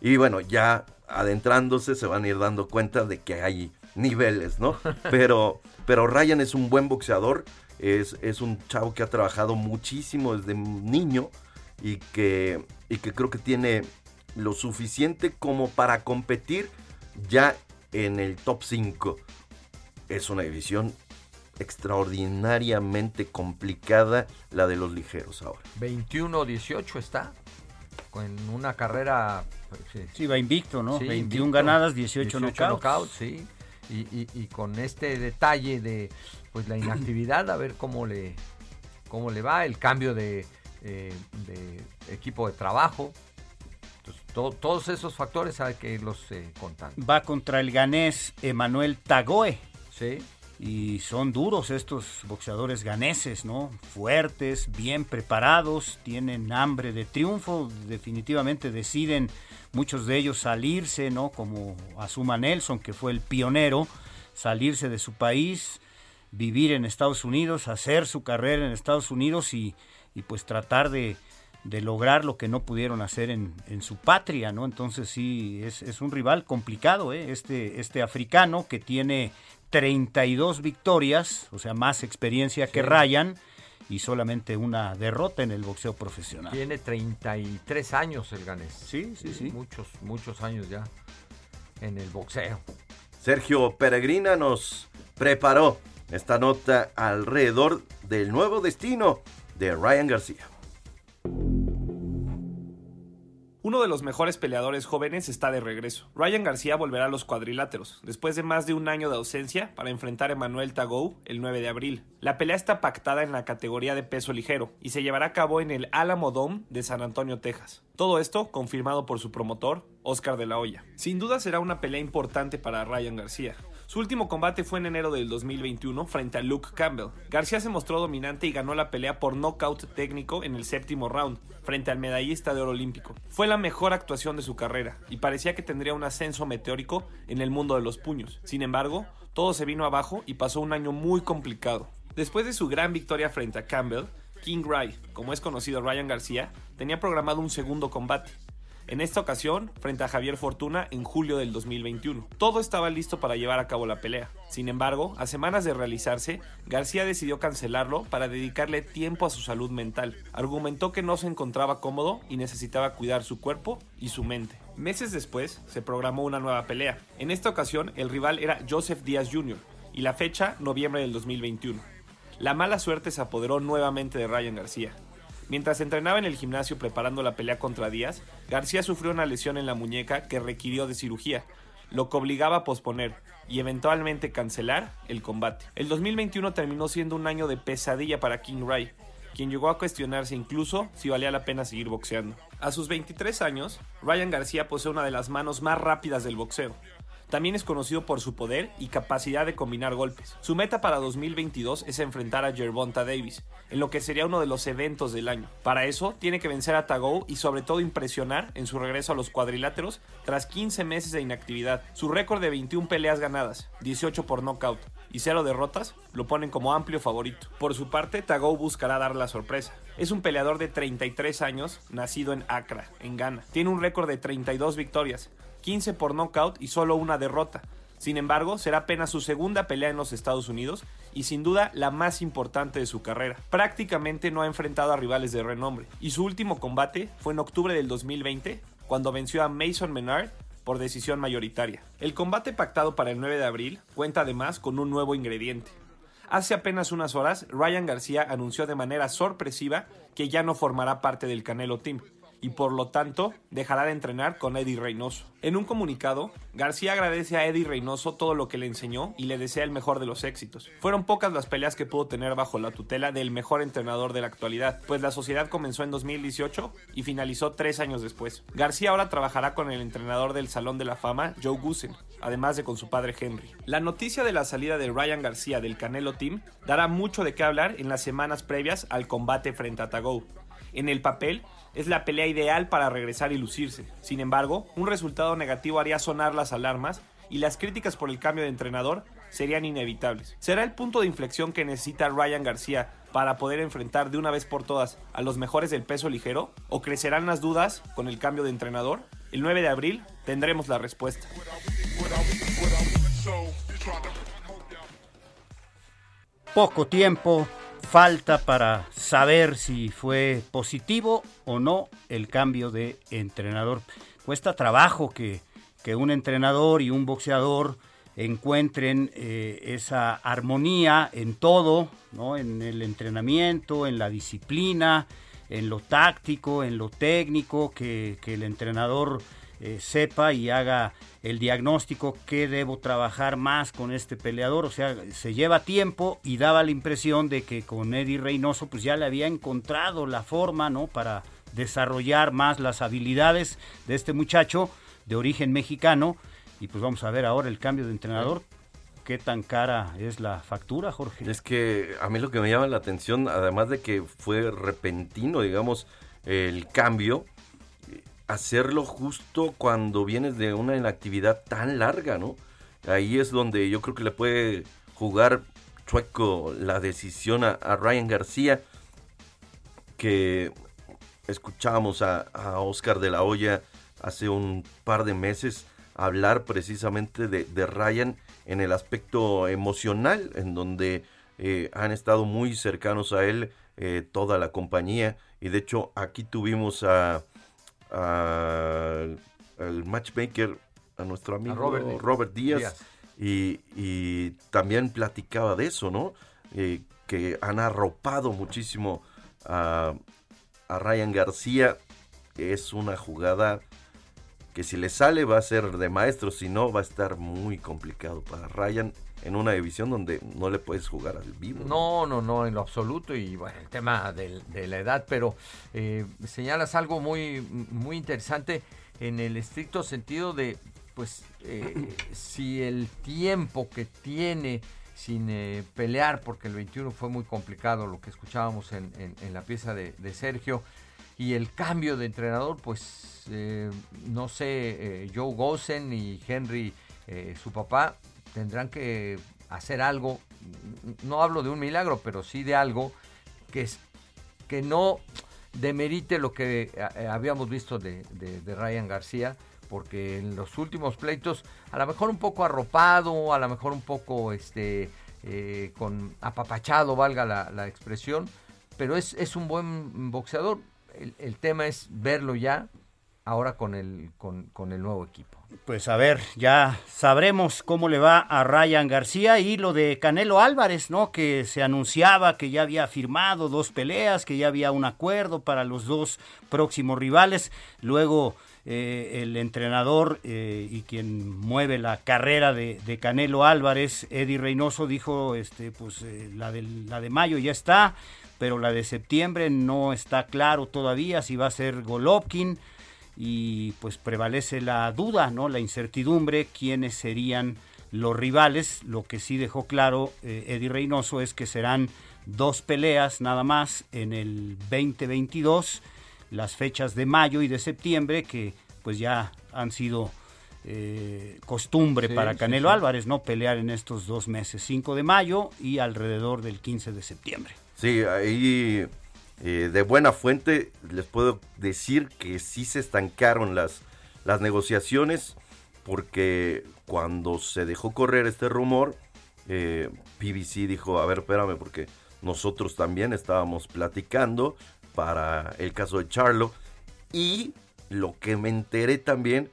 Y bueno, ya adentrándose se van a ir dando cuenta de que hay niveles, ¿no? Pero, pero Ryan es un buen boxeador, es, es un chavo que ha trabajado muchísimo desde niño y que, y que creo que tiene lo suficiente como para competir ya en el top 5. Es una división extraordinariamente complicada la de los ligeros ahora. 21-18 está en una carrera sí, sí va invicto, ¿no? Sí, 21 invicto, ganadas, 18, 18 knockouts. knockouts sí. Y, y, y, con este detalle de pues la inactividad, a ver cómo le cómo le va, el cambio de, eh, de equipo de trabajo. Entonces, to, todos esos factores hay que irlos eh, contando. Va contra el ganés Emanuel Tagoe. Sí. Y son duros estos boxeadores ganeses, ¿no? Fuertes, bien preparados, tienen hambre de triunfo, definitivamente deciden muchos de ellos salirse, ¿no? Como Azuma Nelson, que fue el pionero, salirse de su país, vivir en Estados Unidos, hacer su carrera en Estados Unidos y, pues tratar de, lograr lo que no pudieron hacer en, en su patria, ¿no? Entonces sí, es, es un rival complicado, ¿eh? Este, este africano que tiene 32 victorias, o sea, más experiencia sí. que Ryan y solamente una derrota en el boxeo profesional. Tiene 33 años el ganés. Sí, sí, sí. Muchos, muchos años ya en el boxeo. Sergio Peregrina nos preparó esta nota alrededor del nuevo destino de Ryan García. Uno de los mejores peleadores jóvenes está de regreso. Ryan García volverá a los cuadriláteros, después de más de un año de ausencia, para enfrentar a Emanuel Tagou el 9 de abril. La pelea está pactada en la categoría de peso ligero y se llevará a cabo en el Alamo Dome de San Antonio, Texas. Todo esto confirmado por su promotor, Oscar de la Hoya. Sin duda será una pelea importante para Ryan García. Su último combate fue en enero del 2021 frente a Luke Campbell. García se mostró dominante y ganó la pelea por nocaut técnico en el séptimo round, frente al medallista de oro olímpico. Fue la mejor actuación de su carrera y parecía que tendría un ascenso meteórico en el mundo de los puños. Sin embargo, todo se vino abajo y pasó un año muy complicado. Después de su gran victoria frente a Campbell, King Ray, como es conocido Ryan García, tenía programado un segundo combate. En esta ocasión, frente a Javier Fortuna en julio del 2021. Todo estaba listo para llevar a cabo la pelea. Sin embargo, a semanas de realizarse, García decidió cancelarlo para dedicarle tiempo a su salud mental. Argumentó que no se encontraba cómodo y necesitaba cuidar su cuerpo y su mente. Meses después, se programó una nueva pelea. En esta ocasión, el rival era Joseph Díaz Jr. y la fecha, noviembre del 2021. La mala suerte se apoderó nuevamente de Ryan García. Mientras entrenaba en el gimnasio preparando la pelea contra Díaz, García sufrió una lesión en la muñeca que requirió de cirugía, lo que obligaba a posponer y eventualmente cancelar el combate. El 2021 terminó siendo un año de pesadilla para King Ray, quien llegó a cuestionarse incluso si valía la pena seguir boxeando. A sus 23 años, Ryan García posee una de las manos más rápidas del boxeo, también es conocido por su poder y capacidad de combinar golpes. Su meta para 2022 es enfrentar a Gervonta Davis, en lo que sería uno de los eventos del año. Para eso, tiene que vencer a Tagou y sobre todo impresionar en su regreso a los cuadriláteros tras 15 meses de inactividad. Su récord de 21 peleas ganadas, 18 por knockout y 0 derrotas, lo ponen como amplio favorito. Por su parte, Tagou buscará dar la sorpresa. Es un peleador de 33 años, nacido en Accra, en Ghana. Tiene un récord de 32 victorias, 15 por knockout y solo una derrota. Sin embargo, será apenas su segunda pelea en los Estados Unidos y sin duda la más importante de su carrera. Prácticamente no ha enfrentado a rivales de renombre y su último combate fue en octubre del 2020 cuando venció a Mason Menard por decisión mayoritaria. El combate pactado para el 9 de abril cuenta además con un nuevo ingrediente. Hace apenas unas horas, Ryan García anunció de manera sorpresiva que ya no formará parte del Canelo Team y por lo tanto dejará de entrenar con Eddie Reynoso. En un comunicado, García agradece a Eddie Reynoso todo lo que le enseñó y le desea el mejor de los éxitos. Fueron pocas las peleas que pudo tener bajo la tutela del mejor entrenador de la actualidad, pues la sociedad comenzó en 2018 y finalizó tres años después. García ahora trabajará con el entrenador del Salón de la Fama, Joe Gusen, además de con su padre Henry. La noticia de la salida de Ryan García del Canelo Team dará mucho de qué hablar en las semanas previas al combate frente a Tagou. En el papel, es la pelea ideal para regresar y lucirse. Sin embargo, un resultado negativo haría sonar las alarmas y las críticas por el cambio de entrenador serían inevitables. ¿Será el punto de inflexión que necesita Ryan García para poder enfrentar de una vez por todas a los mejores del peso ligero? ¿O crecerán las dudas con el cambio de entrenador? El 9 de abril tendremos la respuesta. Poco tiempo, falta para saber si fue positivo o no el cambio de entrenador. Cuesta trabajo que, un entrenador y un boxeador encuentren eh, esa armonía en todo, ¿no? en el entrenamiento, en la disciplina, en lo táctico, en lo técnico, que, que el entrenador eh, sepa y haga el diagnóstico que debo trabajar más con este peleador. O sea, se lleva tiempo y daba la impresión de que con Eddie Reynoso pues ya le había encontrado la forma, ¿no? Para desarrollar más las habilidades de este muchacho de origen mexicano. Y pues vamos a ver ahora el cambio de entrenador. ¿Qué tan cara es la factura, Jorge? Es que a mí lo que me llama la atención, además de que fue repentino, digamos, el cambio, hacerlo justo cuando vienes de una inactividad tan larga, ¿no? Ahí es donde yo creo que le puede jugar chueco la decisión a, Ryan García, que escuchábamos a, Oscar de la Hoya hace un par de meses hablar precisamente de, Ryan en el aspecto emocional, en donde eh, han estado muy cercanos a él eh, toda la compañía. Y de hecho aquí tuvimos a, al, matchmaker, a nuestro amigo Robert, Díaz, Y, también platicaba de eso, ¿no? Eh, que han arropado muchísimo a, a Ryan García. Es una jugada que si le sale va a ser de maestro, si no va a estar muy complicado para Ryan en una división donde no le puedes jugar al vivo. No, no, no, en lo absoluto. Y bueno, el tema de, la edad, pero eh, señalas algo muy, muy interesante en el estricto sentido de, pues, eh, si el tiempo que tiene sin eh, pelear, porque el 21 fue muy complicado, lo que escuchábamos en, la pieza de, Sergio, y el cambio de entrenador, pues, no sé, Joe Gosen y Henry, su papá, tendrán que hacer algo, no hablo de un milagro, pero sí de algo que, es, que no demerite lo que eh, habíamos visto de, de, Ryan García, porque en los últimos pleitos, a lo mejor un poco arropado, a lo mejor un poco este eh, con apapachado, valga la, expresión, pero es, es, un buen boxeador. El, el, tema es verlo ya ahora con el, con, con el nuevo equipo. Pues a ver, ya sabremos cómo le va a Ryan García y lo de Canelo Álvarez, ¿no? Que se anunciaba que ya había firmado dos peleas, que ya había un acuerdo para los dos próximos rivales. Luego eh, el entrenador eh, y quien mueve la carrera de, Canelo Álvarez, Eddie Reynoso, dijo, este, pues eh, la, de, la de mayo ya está, pero la de septiembre no está claro todavía si va a ser Golovkin y pues prevalece la duda, ¿no? La incertidumbre, quiénes serían los rivales. Lo que sí dejó claro eh, Eddie Reynoso es que serán dos peleas nada más en el 2022, las fechas de mayo y de septiembre que pues ya han sido eh, costumbre para Canelo Álvarez, ¿no? Pelear en estos dos meses, 5 de mayo y alrededor del 15 de septiembre. Sí, ahí eh, de buena fuente les puedo decir que sí se estancaron las, las negociaciones porque cuando se dejó correr este rumor, eh, PBC dijo, a ver, espérame, porque nosotros también estábamos platicando para el caso de Charlo y lo que me enteré también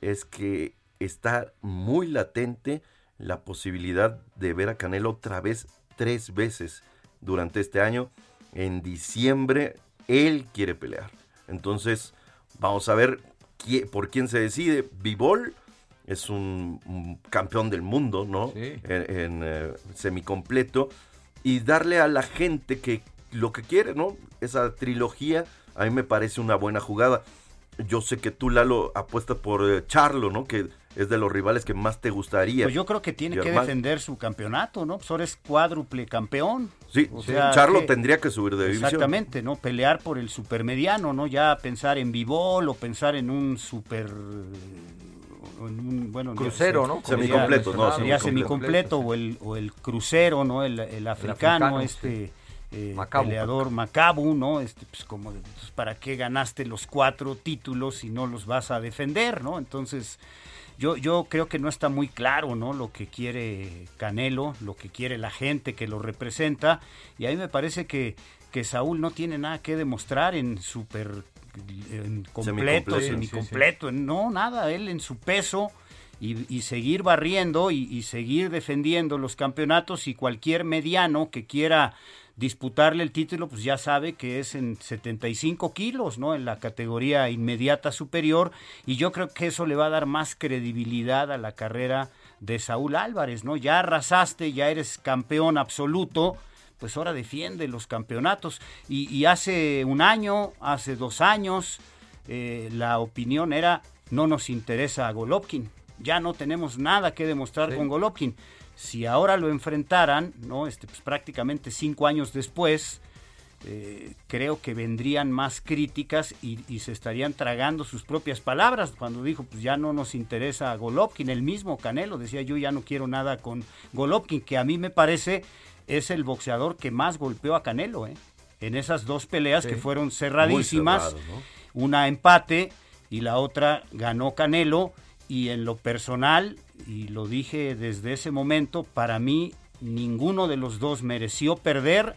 es que está muy latente la posibilidad de ver a Canelo otra vez tres veces durante este año en diciembre él quiere pelear. Entonces, vamos a ver por quién se decide. Bivol es un, campeón del mundo, ¿no? En, eh, semicompleto. Y darle a la gente que lo que quiere, ¿no? Esa trilogía, a mí me parece una buena jugada. Yo sé que tú, Lalo, apuestas por eh, Charlo, ¿no? Que es de los rivales que más te gustaría. Pues yo creo que tiene que defender su campeonato, ¿no? Pues ahora es cuádruple campeón. Sí, Charlo tendría que subir de división. Exactamente, ¿no? Pelear por el supermediano, ¿no? Ya pensar en Bivol o pensar en un super bueno, crucero, ¿no? Semicompleto, no, sería semicompleto o el, o el crucero, ¿no? El, el africano, este eh, peleador Macabu, ¿no? Este, pues como pues, para qué ganaste los cuatro títulos si no los vas a defender, ¿no? Entonces, yo, yo creo que no está muy claro, ¿no? Lo que quiere Canelo, lo que quiere la gente que lo representa. Y a mí me parece que, que Saúl no tiene nada que demostrar en super en completo, semicompleto, no, nada, él en su peso y, seguir barriendo y, y, seguir defendiendo los campeonatos y cualquier mediano que quiera disputarle el título, pues ya sabe que es en 75 kilos, ¿no? En la categoría inmediata superior, y yo creo que eso le va a dar más credibilidad a la carrera de Saúl Álvarez, ¿no? Ya arrasaste, ya eres campeón absoluto, pues ahora defiende los campeonatos. Y, hace un año, hace dos años, eh, la opinión era, no nos interesa a Golovkin, ya no tenemos nada que demostrar con Golovkin si ahora lo enfrentaran, ¿no? Este, pues, prácticamente cinco años después, eh, creo que vendrían más críticas y, se estarían tragando sus propias palabras cuando dijo pues ya no nos interesa Golovkin, el mismo Canelo decía yo ya no quiero nada con Golovkin, que a mí me parece es el boxeador que más golpeó a Canelo, ¿eh? en esas dos peleas que fueron cerradísimas, una empate y la otra ganó Canelo y en lo personal y lo dije desde ese momento, para mí ninguno de los dos mereció perder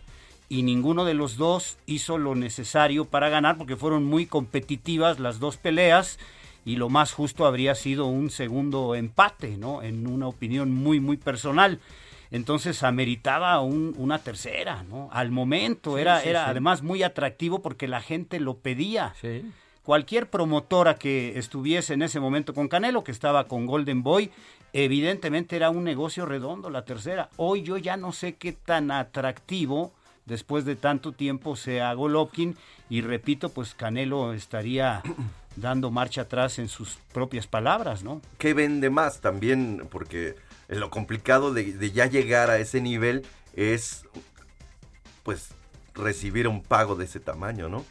y ninguno de los dos hizo lo necesario para ganar porque fueron muy competitivas las dos peleas y lo más justo habría sido un segundo empate, ¿no? En una opinión muy, muy personal. Entonces ameritaba una tercera, ¿no? Al momento era, era además muy atractivo porque la gente lo pedía. Cualquier promotora que estuviese en ese momento con Canelo, que estaba con Golden Boy, evidentemente era un negocio redondo la tercera. Hoy yo ya no sé qué tan atractivo después de tanto tiempo sea Golovkin y repito, pues Canelo estaría dando marcha atrás en sus propias palabras, ¿no? ¿Qué vende más también? Porque lo complicado de, de ya llegar a ese nivel es pues recibir un pago de ese tamaño, ¿no?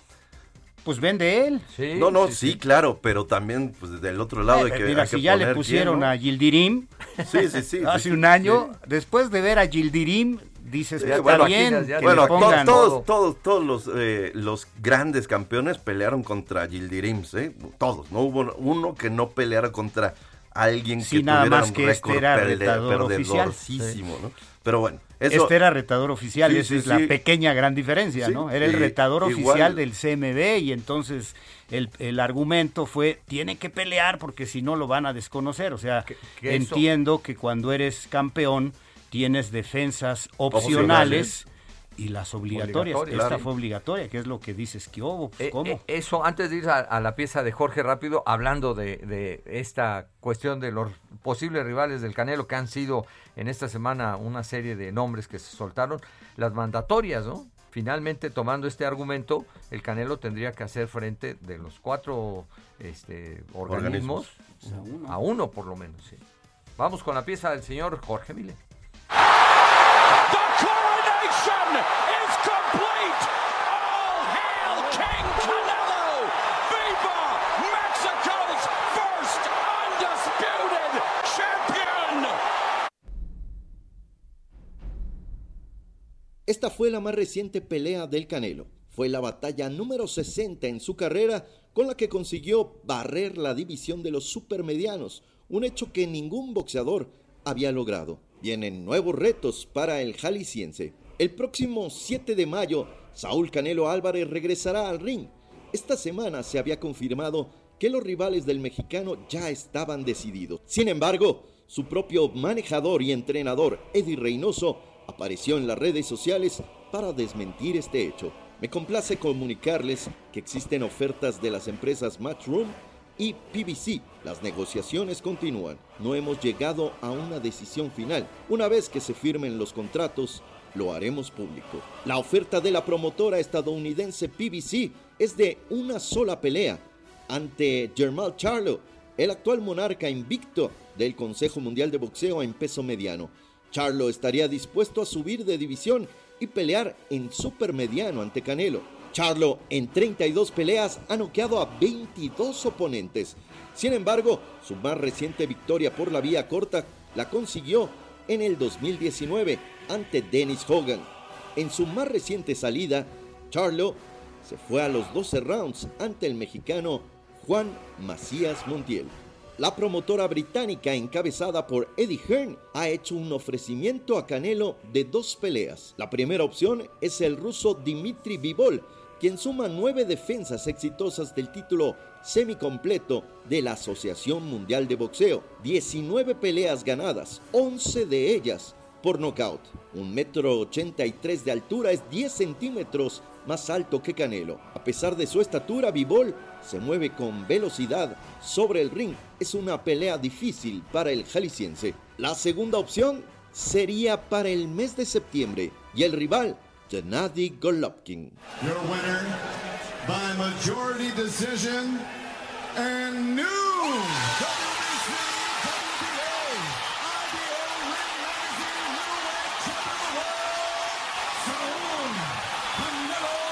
Pues vende él. no, no, sí, claro, pero también pues del otro lado hay eh, que Mira, si ya le pusieron a Gildirim, Sí, sí, sí. Hace sí, un año, después de ver a Gildirim, dices, Sí, ya bueno, está bien. aquí- que bueno, pongan- todos, todos, todos los, eh, los grandes campeones pelearon contra Gildirims, ¿eh? Todos. No hubo uno que no peleara contra alguien Sí, que nada tuviera más un que este récord era perde- retador oficial. ¿no? Pero bueno, eso... Este era retador oficial, Sí, esa sí, es la pequeña gran diferencia, ¿no? Era el retador igual- oficial del CMB y entonces el, el argumento fue, tiene que pelear porque si no lo van a desconocer. O sea, entiendo que cuando eres campeón tienes defensas Opcionales. opcionales y las obligatorias. Obligatorias, Esta claro. fue obligatoria, que es lo que dices que hubo. Pues, ¿Cómo? eh, eso, antes de ir a, a la pieza de Jorge rápido, hablando de, de esta cuestión de los posibles rivales del Canelo, que han sido en esta semana una serie de nombres que se soltaron, las mandatorias, ¿no? Finalmente, tomando este argumento, el Canelo tendría que hacer frente de los cuatro este, organismos, Organismos. a uno por lo menos. sí. Vamos con la pieza del señor Jorge Mille. Esta fue la más reciente pelea del Canelo. Fue la batalla número 60 en su carrera con la que consiguió barrer la división de los supermedianos, un hecho que ningún boxeador había logrado. Vienen nuevos retos para el jalisciense. El próximo 7 de mayo, Saúl Canelo Álvarez regresará al ring. Esta semana se había confirmado que los rivales del mexicano ya estaban decididos. Sin embargo, su propio manejador y entrenador, Eddie Reynoso, apareció en las redes sociales para desmentir este hecho. Me complace comunicarles que existen ofertas de las empresas Matchroom y PBC. Las negociaciones continúan. No hemos llegado a una decisión final. Una vez que se firmen los contratos, lo haremos público. La oferta de la promotora estadounidense PBC es de una sola pelea ante Germán Charlo, el actual monarca invicto del Consejo Mundial de Boxeo en peso mediano. Charlo estaría dispuesto a subir de división y pelear en supermediano ante Canelo. Charlo en 32 peleas ha noqueado a 22 oponentes. Sin embargo, su más reciente victoria por la vía corta la consiguió en el 2019 ante Dennis Hogan. En su más reciente salida, Charlo se fue a los 12 rounds ante el mexicano Juan Macías Montiel. La promotora británica encabezada por Eddie Hearn ha hecho un ofrecimiento a Canelo de dos peleas. La primera opción es el ruso Dimitri Bivol, quien suma nueve defensas exitosas del título semicompleto de la Asociación Mundial de Boxeo, 19 peleas ganadas, 11 de ellas por nocaut. Un metro 83 de altura es 10 centímetros más alto que Canelo. A pesar de su estatura, Bivol se mueve con velocidad sobre el ring. Es una pelea difícil para el jalisciense. La segunda opción sería para el mes de septiembre y el rival, Gennady Golovkin WBC, WBA, IBA ring rising middleweight champion of the world, Saúl Canelo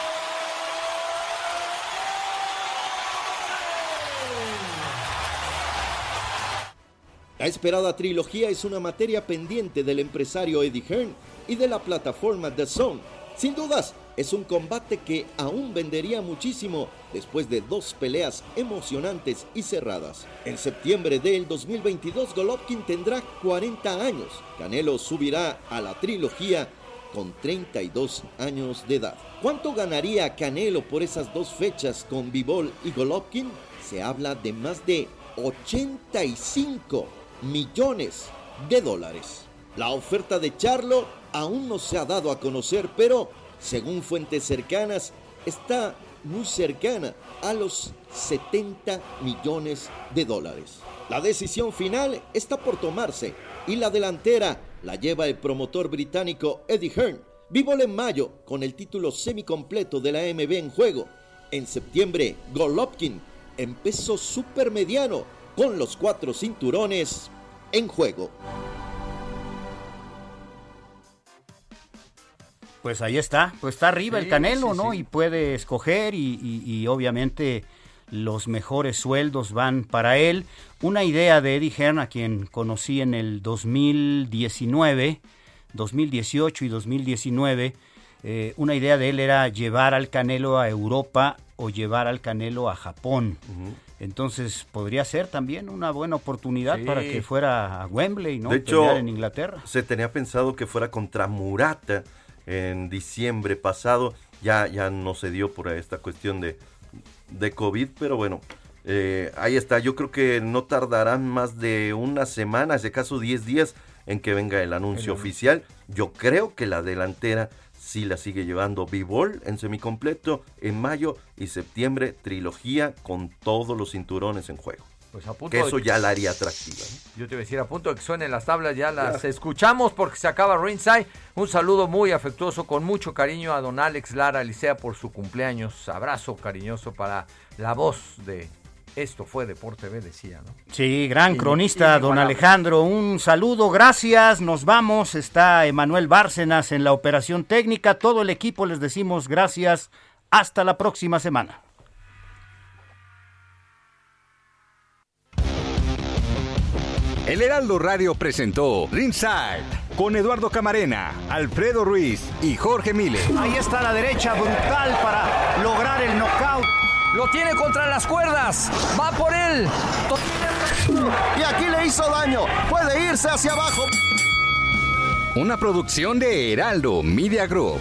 La esperada trilogía es una materia pendiente del empresario Eddie Hearn y de la plataforma The Zone. Sin dudas, es un combate que aún vendería muchísimo después de dos peleas emocionantes y cerradas. En septiembre del 2022, Golovkin tendrá 40 años. Canelo subirá a la trilogía con 32 años de edad. ¿Cuánto ganaría Canelo por esas dos fechas con Bivol y Golovkin? Se habla de más de 85 millones de dólares. La oferta de Charlo aún no se ha dado a conocer, pero según fuentes cercanas, está muy cercana a los 70 millones de dólares. La decisión final está por tomarse y la delantera la lleva el promotor británico Eddie Hearn. Bivol en mayo con el título semicompleto de la MB en juego. En septiembre, Golovkin en peso supermediano con los cuatro cinturones en juego. Pues ahí está, pues está arriba Sí, el Canelo, sí, ¿no? sí. Y puede escoger y, y- y obviamente los mejores sueldos van para él. Una idea de Eddie Hearn, a quien conocí en el 2019, 2018 y 2019, eh, una idea de él era llevar al Canelo a Europa o llevar al Canelo a Japón. Entonces podría ser también una buena oportunidad Sí. para que fuera a Wembley, ¿no? De hecho, en Inglaterra. se tenía pensado que fuera contra Murata en diciembre pasado. Ya, ya no se dio por esta cuestión de, de COVID, pero bueno, eh, ahí está. Yo creo que no tardarán más de una semana, si acaso 10 días, en que venga el anuncio El- oficial. Yo creo que la delantera sí la sigue llevando Bivol en semicompleto en mayo y septiembre, trilogía con todos los cinturones en juego. Pues a punto que de- eso ya la haría atractiva. ¿no? Yo te iba a decir, a punto de que suenen las tablas, ya las escuchamos porque se acaba Ringside. Un saludo muy afectuoso, con mucho cariño a don Alex Lara Licea por su cumpleaños. Abrazo cariñoso para la voz de Esto fue Deporte B, decía, ¿no? Sí, gran cronista, don. Alejandro. Un saludo, gracias. Nos vamos. Está Emanuel Bárcenas en la operación técnica. Todo el equipo les decimos gracias. Hasta la próxima semana. El Heraldo Radio presentó Ringside con Eduardo Camarena, Alfredo Ruiz y Jorge Mile. Ahí está la derecha brutal para lograr el knockout. Lo tiene contra las cuerdas. Va por él. Y aquí le hizo daño. Puede irse hacia abajo. Una producción de Heraldo Media Group.